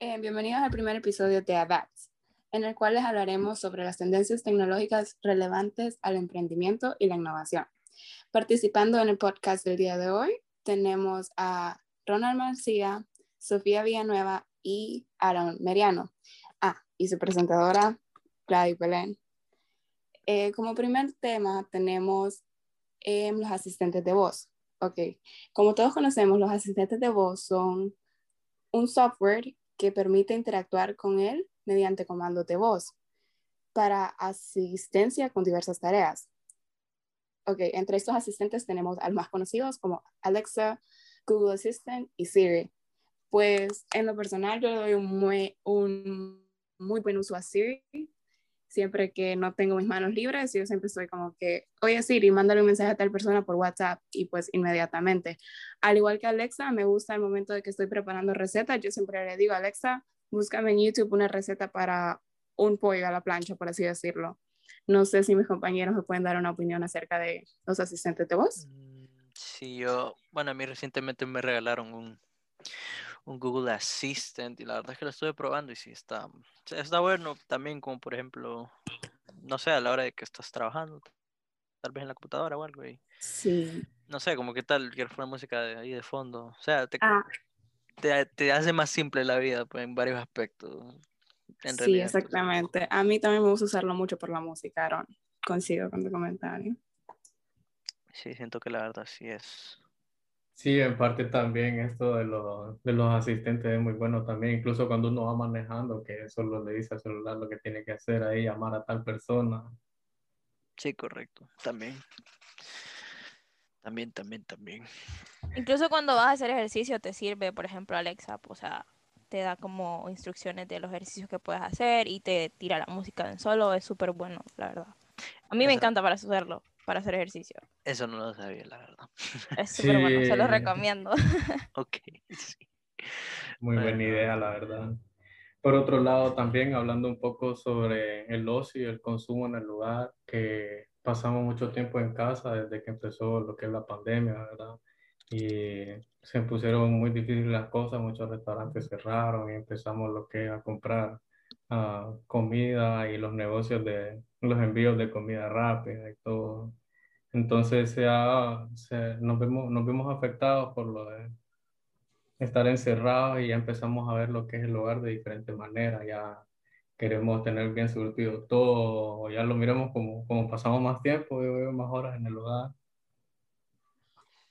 Eh, bienvenidos al primer episodio de ADAPTS, en el cual les hablaremos sobre las tendencias tecnológicas relevantes al emprendimiento y la innovación. Participando en el podcast del día de hoy tenemos a Ronald García, Sofía Villanueva y Aaron Meriano. Ah, y su presentadora, Gladys Belén. Eh, como primer tema tenemos eh, los asistentes de voz. Ok, como todos conocemos, los asistentes de voz son un software que permite interactuar con él mediante comandos de voz para asistencia con diversas tareas. Ok, entre estos asistentes tenemos a más conocidos como Alexa, Google Assistant y Siri. Pues en lo personal yo le doy muy, un muy buen uso a Siri siempre que no tengo mis manos libres, yo siempre estoy como que, oye Siri, mándale un mensaje a tal persona por WhatsApp y pues inmediatamente. Al igual que Alexa, me gusta el momento de que estoy preparando recetas, yo siempre le digo, Alexa, búscame en YouTube una receta para un pollo a la plancha, por así decirlo. No sé si mis compañeros me pueden dar una opinión acerca de los asistentes de voz. Mm, sí, yo, bueno, a mí recientemente me regalaron un, un Google Assistant y la verdad es que lo estuve probando y sí está, está bueno también como por ejemplo, no sé, a la hora de que estás trabajando, tal vez en la computadora o algo y sí. no sé, como que tal, quiero poner música de ahí de fondo, o sea, te, ah. te, te, hace más simple la vida pues, en varios aspectos. En sí, exactamente. A mí también me gusta usarlo mucho por la música, Aaron. Coincido con tu comentario. Sí, siento que la verdad sí es Sí, en parte también esto de, los, de los asistentes es muy bueno también, incluso cuando uno va manejando, que solo le dice al celular lo que tiene que hacer ahí, llamar a tal persona. Sí, correcto, también. También, también, también. Incluso cuando vas a hacer ejercicio te sirve, por ejemplo, Alexa, o sea, te da como instrucciones de los ejercicios que puedes hacer y te tira la música en solo, es súper bueno, la verdad. A mí me encanta para hacerlo para hacer ejercicio. Eso no lo sabía, la verdad. Es súper bueno, se lo recomiendo. ok, sí. Muy buena idea, la verdad. Por otro lado, también hablando un poco sobre el ocio y el consumo en el lugar, que pasamos mucho tiempo en casa desde que empezó lo que es la pandemia, ¿verdad? Y se pusieron muy difíciles las cosas, muchos restaurantes cerraron y empezamos lo que es a comprar uh, comida y los negocios de los envíos de comida rápida y todo. Entonces se se, nos, vemos, nos vemos afectados por lo de estar encerrados y ya empezamos a ver lo que es el hogar de diferente manera. Ya queremos tener bien surtido todo, ya lo miramos como, como pasamos más tiempo, y más horas en el hogar.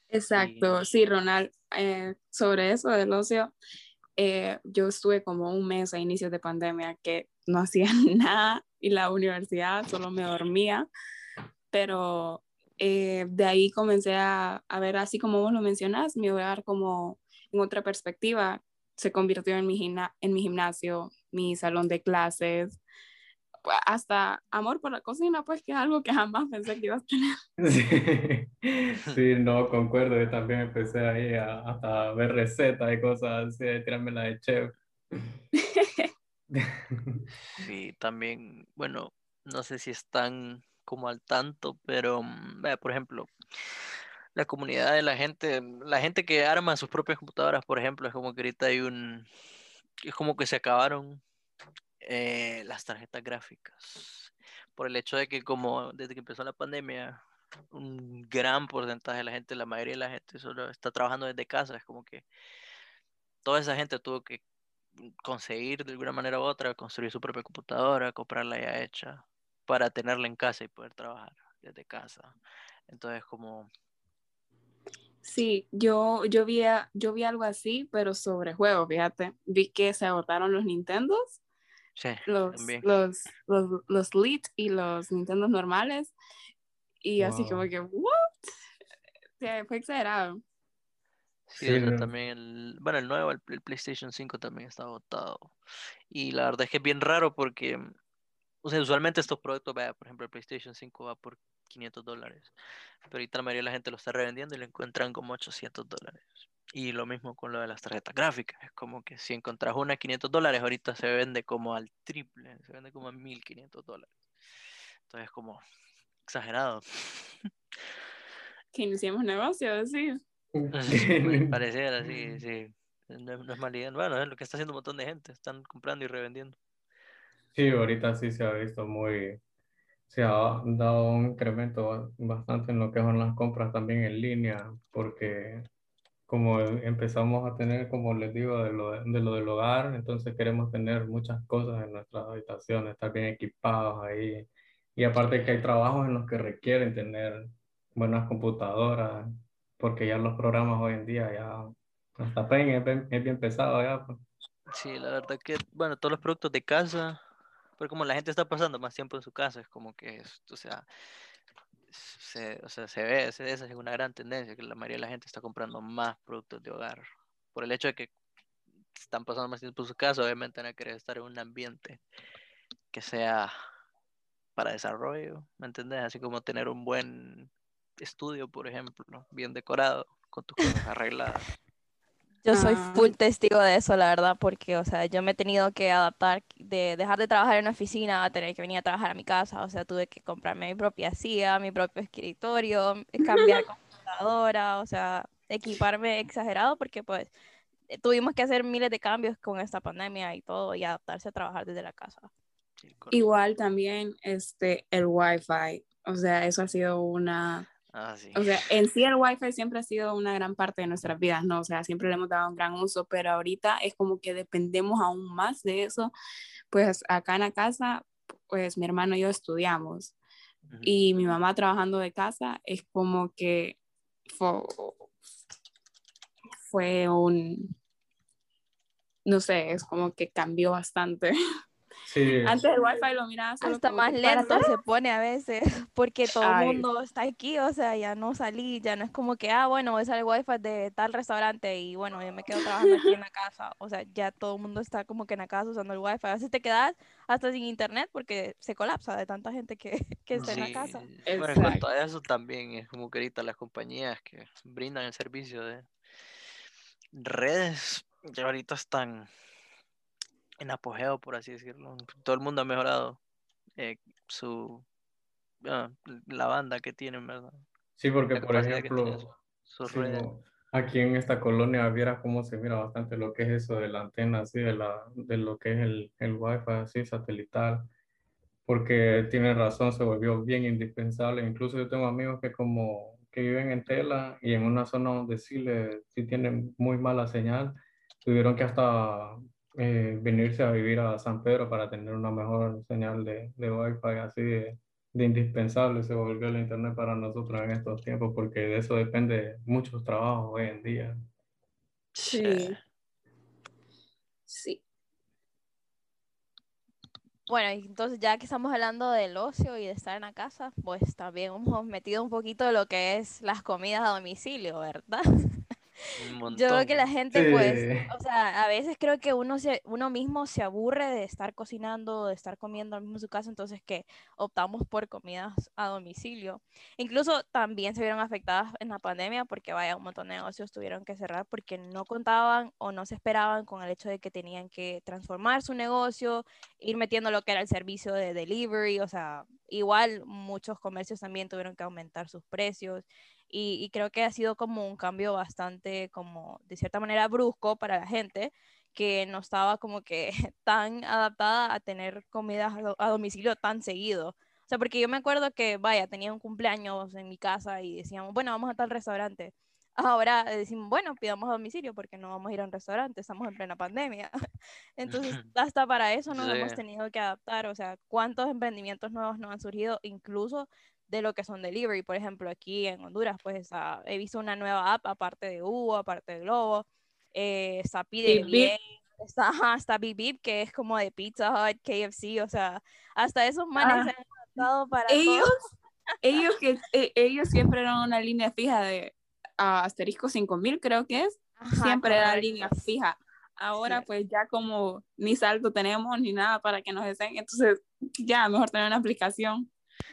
Exacto, sí, Ronald, eh, sobre eso del ocio, eh, yo estuve como un mes a inicios de pandemia que no hacía nada y la universidad solo me dormía, pero eh, de ahí comencé a, a, ver, así como vos lo mencionas, mi hogar como en otra perspectiva se convirtió en mi, en mi gimnasio, mi salón de clases, hasta amor por la cocina, pues que es algo que jamás pensé que iba a tener. Sí, no, concuerdo, yo también empecé ahí a, hasta ver recetas y cosas así, tirarme la de chef. Sí, también, bueno, no sé si están como al tanto, pero mm, vea, por ejemplo, la comunidad de la gente, la gente que arma sus propias computadoras, por ejemplo, es como que ahorita hay un, es como que se acabaron eh, las tarjetas gráficas. Por el hecho de que como desde que empezó la pandemia, un gran porcentaje de la gente, la mayoría de la gente solo está trabajando desde casa. Es como que toda esa gente tuvo que conseguir de alguna manera u otra, construir su propia computadora, comprarla ya hecha, para tenerla en casa y poder trabajar desde casa. Entonces como... Sí, yo, yo, vi, yo vi algo así, pero sobre juegos, fíjate. Vi que se agotaron los Nintendos los, los, los, los Lite y los Nintendo normales. Y así como que, ¿what? fue exagerado. Sí, también el, bueno, el nuevo, el, PlayStation 5 también está agotado. Y la verdad es que es bien raro porque, o sea, usualmente estos productos, vaya, por ejemplo, el PlayStation 5 va por 500 dólares, pero ahorita la mayoría de la gente lo está revendiendo y lo encuentran como 800 dólares. Y lo mismo con lo de las tarjetas gráficas. Es como que si encontras una a 500 dólares, ahorita se vende como al triple, se vende como a 1500 dólares. Entonces, como exagerado. Que iniciemos negocios, sí. Pareciera, sí, sí. No, no es mala idea. Bueno, es lo que está haciendo un montón de gente. Están comprando y revendiendo. Sí, ahorita sí se ha visto muy, se ha dado un incremento bastante en lo que son las compras también en línea, porque como empezamos a tener, como les digo, de lo, de lo del hogar, entonces queremos tener muchas cosas en nuestras habitaciones, estar bien equipados ahí. Y aparte que hay trabajos en los que requieren tener buenas computadoras, porque ya los programas hoy en día ya, hasta Paint es bien, es bien pesado ya. Pues. Sí, la verdad que, bueno, todos los productos de casa, pero como la gente está pasando más tiempo en su casa, es como que, es, o sea, se, o sea, se ve, esa es una gran tendencia, que la mayoría de la gente está comprando más productos de hogar. Por el hecho de que están pasando más tiempo en su casa, obviamente van a querer estar en un ambiente que sea para desarrollo, ¿me entendés? Así como tener un buen estudio, por ejemplo, bien decorado, con tus cosas arregladas. Yo soy Ah. full testigo de eso, la verdad, porque, o sea, yo me he tenido que adaptar de dejar de trabajar en una oficina a tener que venir a trabajar a mi casa. O sea, tuve que comprarme mi propia silla, mi propio escritorio, eh, cambiar computadora, o sea, equiparme exagerado porque, pues, eh, tuvimos que hacer miles de cambios con esta pandemia y todo y adaptarse a trabajar desde la casa. Igual también este, el Wi-Fi. O sea, eso ha sido una... Ah, sí. O sea, en sí el Wi-Fi siempre ha sido una gran parte de nuestras vidas, ¿no? O sea, siempre le hemos dado un gran uso, pero ahorita es como que dependemos aún más de eso. Pues acá en la casa, pues mi hermano y yo estudiamos y mi mamá trabajando de casa es como que fue, fue un, no sé, es como que cambió bastante. Sí, Antes el wifi lo miraba solo Hasta más que lento se pone a veces, porque todo el mundo está aquí, o sea, ya no salí, ya no es como que, ah, bueno, voy a usar el wifi de tal restaurante y bueno, yo me quedo trabajando aquí en la casa, o sea, ya todo el mundo está como que en la casa usando el wifi, a veces te quedas hasta sin internet porque se colapsa de tanta gente que, que está en la casa. Bueno, en cuanto a eso también es como que ahorita las compañías que brindan el servicio de redes ya ahorita están en apogeo, por así decirlo. Todo el mundo ha mejorado eh, su ah, la banda que tienen, ¿verdad? sí, porque por ejemplo, sí, redes. no, aquí en esta colonia vieras cómo se mira bastante lo que es eso de la antena, así, de, la, de lo que es el, el wifi así satelital, porque tiene razón, se volvió bien indispensable. Incluso yo tengo amigos que como que viven en Tela y en una zona donde sí, le, sí tienen muy mala señal, tuvieron que hasta eh, venirse a vivir a San Pedro para tener una mejor señal de, de wifi, así de, de indispensable se volvió el internet para nosotros en estos tiempos, porque de eso depende muchos trabajos hoy en día. Sí. Sí. Bueno, y entonces ya que estamos hablando del ocio y de estar en la casa, pues también hemos metido un poquito de lo que es las comidas a domicilio, ¿verdad? Un Yo creo que la gente, pues, Sí. o sea, a veces creo que uno, se, uno mismo se aburre de estar cocinando, de estar comiendo mismo en su casa, entonces que optamos por comidas a domicilio. Incluso también se vieron afectadas en la pandemia porque, vaya, un montón de negocios tuvieron que cerrar porque no contaban o no se esperaban con el hecho de que tenían que transformar su negocio, ir metiendo lo que era el servicio de delivery, o sea, igual muchos comercios también tuvieron que aumentar sus precios y, y creo que ha sido como un cambio bastante como de cierta manera brusco para la gente que no estaba como que tan adaptada a tener comidas a, do- a domicilio tan seguido. O sea, porque yo me acuerdo que, vaya, tenía un cumpleaños en mi casa y decíamos, bueno, vamos a tal restaurante. Ahora decimos, bueno, pidamos a domicilio porque no vamos a ir a un restaurante, estamos en plena pandemia. Entonces, hasta para eso nos hemos Sí. tenido que adaptar. O sea, ¿cuántos emprendimientos nuevos nos han surgido, incluso de lo que son delivery? Por ejemplo, aquí en Honduras, pues ah, he visto una nueva app, aparte de Uber, aparte de Globo, eh, está Pide. Bien, está, está Bip Bip, que es como de Pizza Hut, KFC, o sea, hasta esos manes Ah. se han adaptado para Ellos, todo. ellos, que, e- ellos siempre eran una línea fija de ah, asterisco 5000, creo que es. Ajá, siempre era línea fija. Ahora Sí. pues ya como ni salto tenemos ni nada para que nos deseen, entonces ya mejor tener una aplicación.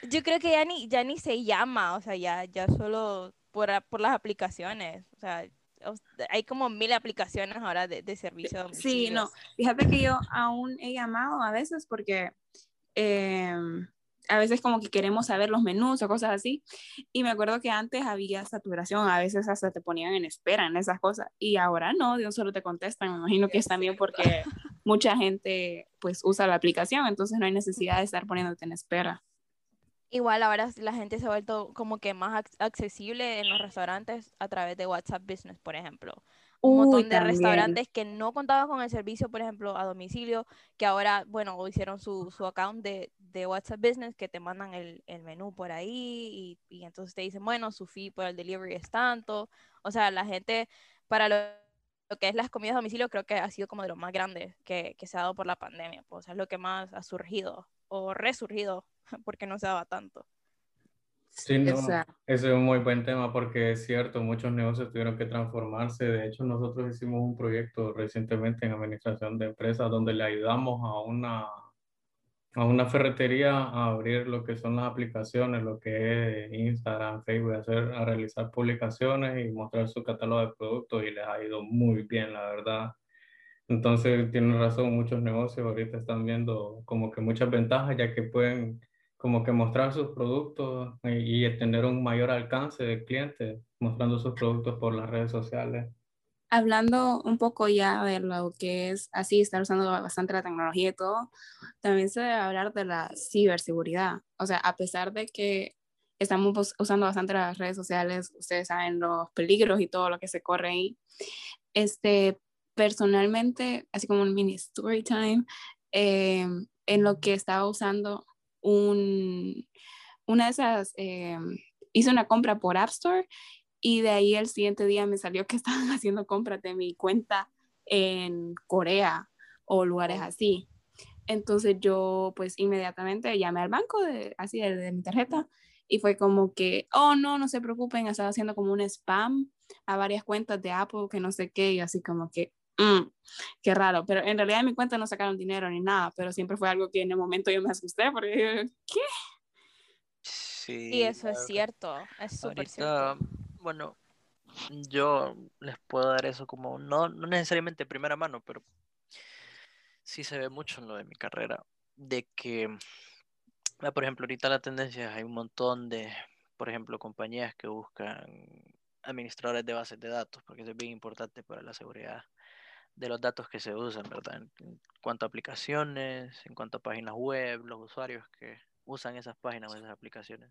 Yo creo que ya ni, ya ni se llama, o sea, ya, ya solo por, por las aplicaciones, o sea, hay como mil aplicaciones ahora de, de servicio a Sí, no, fíjate que yo aún he llamado a veces porque eh, a veces como que queremos saber los menús o cosas así. Y me acuerdo que antes había saturación, a veces hasta te ponían en espera en esas cosas. Y ahora no, Dios solo te contestan. Me imagino que es también porque mucha gente pues usa la aplicación, entonces no hay necesidad de estar poniéndote en espera. Igual ahora la gente se ha vuelto como que más accesible en los restaurantes a través de WhatsApp Business, por ejemplo un montón de restaurantes que no contaban con el servicio, por ejemplo, a domicilio, que ahora, bueno, hicieron su, su account de, de, WhatsApp Business, que te mandan el, el menú por ahí y, y, entonces te dicen, bueno, su fee por el delivery es tanto. O sea, la gente, para lo, lo que es las comidas a domicilio, creo que ha sido como de lo más grande que, que se ha dado por la pandemia. Pues, o sea, es lo que más ha surgido o resurgido, porque no se daba tanto. Sí, no, ese es un muy buen tema porque es cierto, muchos negocios tuvieron que transformarse. De hecho, nosotros hicimos un proyecto recientemente en administración de empresas donde le ayudamos a una, a una ferretería a abrir lo que son las aplicaciones, lo que es Instagram, Facebook, hacer, a realizar publicaciones y mostrar su catálogo de productos y les ha ido muy bien, la verdad. Entonces, tienen razón, muchos negocios ahorita están viendo como que muchas ventajas ya que pueden como que mostrar sus productos y, tener un mayor alcance de clientes mostrando sus productos por las redes sociales. Hablando un poco ya de lo que es así, estar usando bastante la tecnología y todo, también se debe hablar de la ciberseguridad. O sea, a pesar de que estamos usando bastante las redes sociales, ustedes saben los peligros y todo lo que se corre ahí. Este, personalmente, así como un mini story time, eh, en lo que estaba usando un, una de esas, eh, hice una compra por App Store y de ahí el siguiente día me salió que estaban haciendo compras de mi cuenta en Corea o lugares así. Entonces yo pues inmediatamente llamé al banco de, así de, mi tarjeta y fue como que, oh no, no se preocupen, estaba haciendo como un spam a varias cuentas de Apple que no sé qué y así como que, Mm, qué raro, pero en realidad en mi cuenta no sacaron dinero ni nada, pero siempre fue algo que en el momento yo me asusté porque, ¿qué? Sí. Y eso es cierto, es súper cierto. Bueno, yo les puedo dar eso como, no, no necesariamente primera mano, pero sí se ve mucho en lo de mi carrera, de que, por ejemplo, ahorita la tendencia hay un montón de, por ejemplo, compañías que buscan administradores de bases de datos, porque eso es bien importante para la seguridad de los datos que se usan, ¿verdad? En, cuanto a aplicaciones, en cuanto a páginas web, los usuarios que usan esas páginas o esas aplicaciones.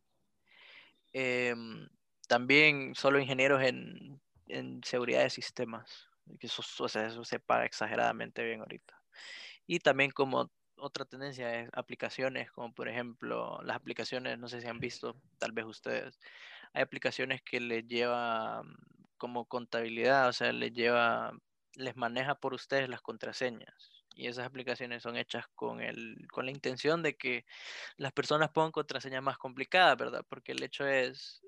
Em, también solo ingenieros en, en, seguridad de sistemas, que eso, o sea, eso se paga exageradamente bien ahorita. Y también como otra tendencia es aplicaciones, como por ejemplo las aplicaciones, no sé si han visto, tal vez ustedes, hay aplicaciones que les lleva como contabilidad, o sea, les lleva les maneja por ustedes las contraseñas. Y esas aplicaciones son hechas con, el, con la intención de que las personas pongan contraseñas más complicadas, ¿verdad? Porque el hecho es...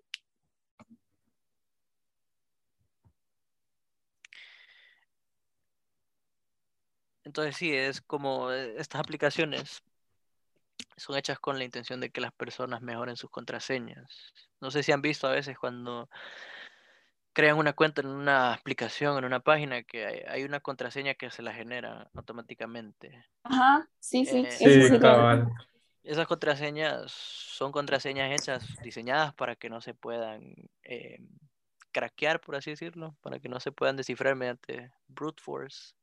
Entonces sí, es como eh, estas aplicaciones son hechas con la intención de que las personas mejoren sus contraseñas. No sé si han visto a veces cuando crean una cuenta en una aplicación, en una página, que hay, una contraseña que se la genera automáticamente. Ajá, sí, sí. Eh, sí, Esas contraseñas son contraseñas hechas, diseñadas para que no se puedan eh, craquear, por así decirlo, para que no se puedan descifrar mediante brute force.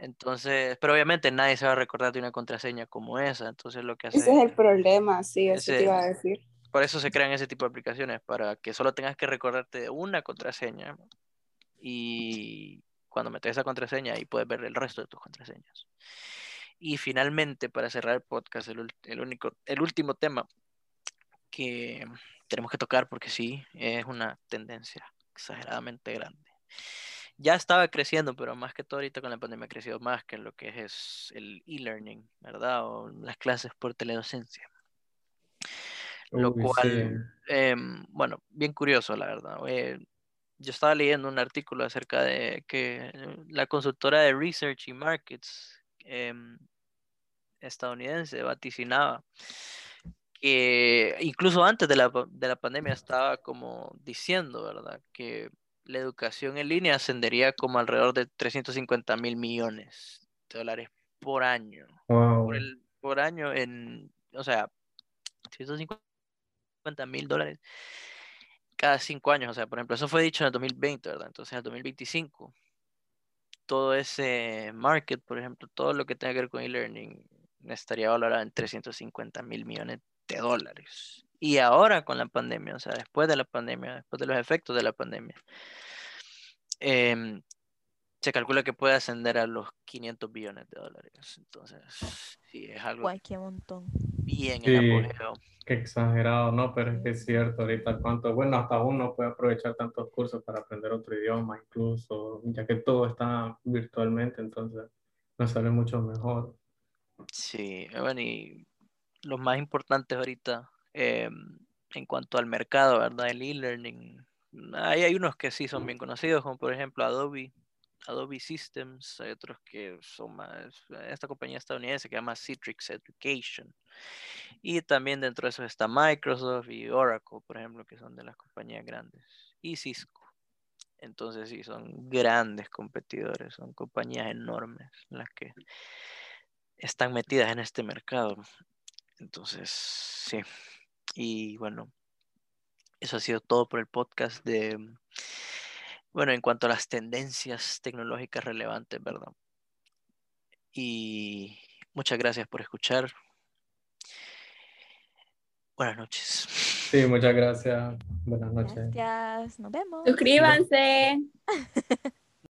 Entonces, pero obviamente nadie se va a recordar de una contraseña como esa, entonces lo que hace... Ese es el problema, sí, eso te iba a decir. Por eso se crean ese tipo de aplicaciones, para que solo tengas que recordarte de una contraseña y cuando metes esa contraseña ahí puedes ver el resto de tus contraseñas. Y finalmente, para cerrar el podcast, el, único, el último tema que tenemos que tocar, porque sí, es una tendencia exageradamente grande. Ya estaba creciendo, pero más que todo ahorita con la pandemia ha crecido más que lo que es el e-learning, ¿verdad? O las clases por teledocencia. Lo cual, em, bueno, bien curioso, la verdad. Eh, yo estaba leyendo un artículo acerca de que la consultora de Research y Markets em, estadounidense vaticinaba que incluso antes de la, de la pandemia estaba como diciendo, ¿verdad? Que la educación en línea ascendería como alrededor de 350 mil millones de dólares por año. Por, el, por año en, o sea, 150 mil dólares cada cinco años. O sea, por ejemplo, eso fue dicho en el 2020, ¿verdad? Entonces, en el 2025, todo ese market, por ejemplo, todo lo que tenga que ver con e-learning estaría valorado en 350 mil millones de dólares. Y ahora con la pandemia, o sea, después de la pandemia, después de los efectos de la pandemia, em, se calcula que puede ascender a los 500 billones de dólares. Entonces, sí, es algo Cualquier montón. Bien Sí. en apogeo. Qué exagerado, ¿no? Pero es que es cierto, ahorita cuánto, bueno, hasta uno puede aprovechar tantos cursos para aprender otro idioma, incluso, ya que todo está virtualmente, entonces nos sale mucho mejor. Sí, bueno, y los más importantes ahorita em, en cuanto al mercado, ¿verdad? El e-learning. Hay, hay unos que sí son bien conocidos, como por ejemplo Adobe, Adobe Systems, hay otros que son más, esta compañía estadounidense que se llama Citrix Education. Y también dentro de eso está Microsoft y Oracle, por ejemplo, que son de las compañías grandes. Y Cisco. Entonces sí, son grandes competidores, son compañías enormes las que están metidas en este mercado. Entonces, sí. Y bueno, eso ha sido todo por el podcast de, bueno, en cuanto a las tendencias tecnológicas relevantes, ¿verdad? Y muchas gracias por escuchar. Buenas noches. Sí, muchas gracias. Buenas noches. Gracias. Nos vemos. Suscríbanse.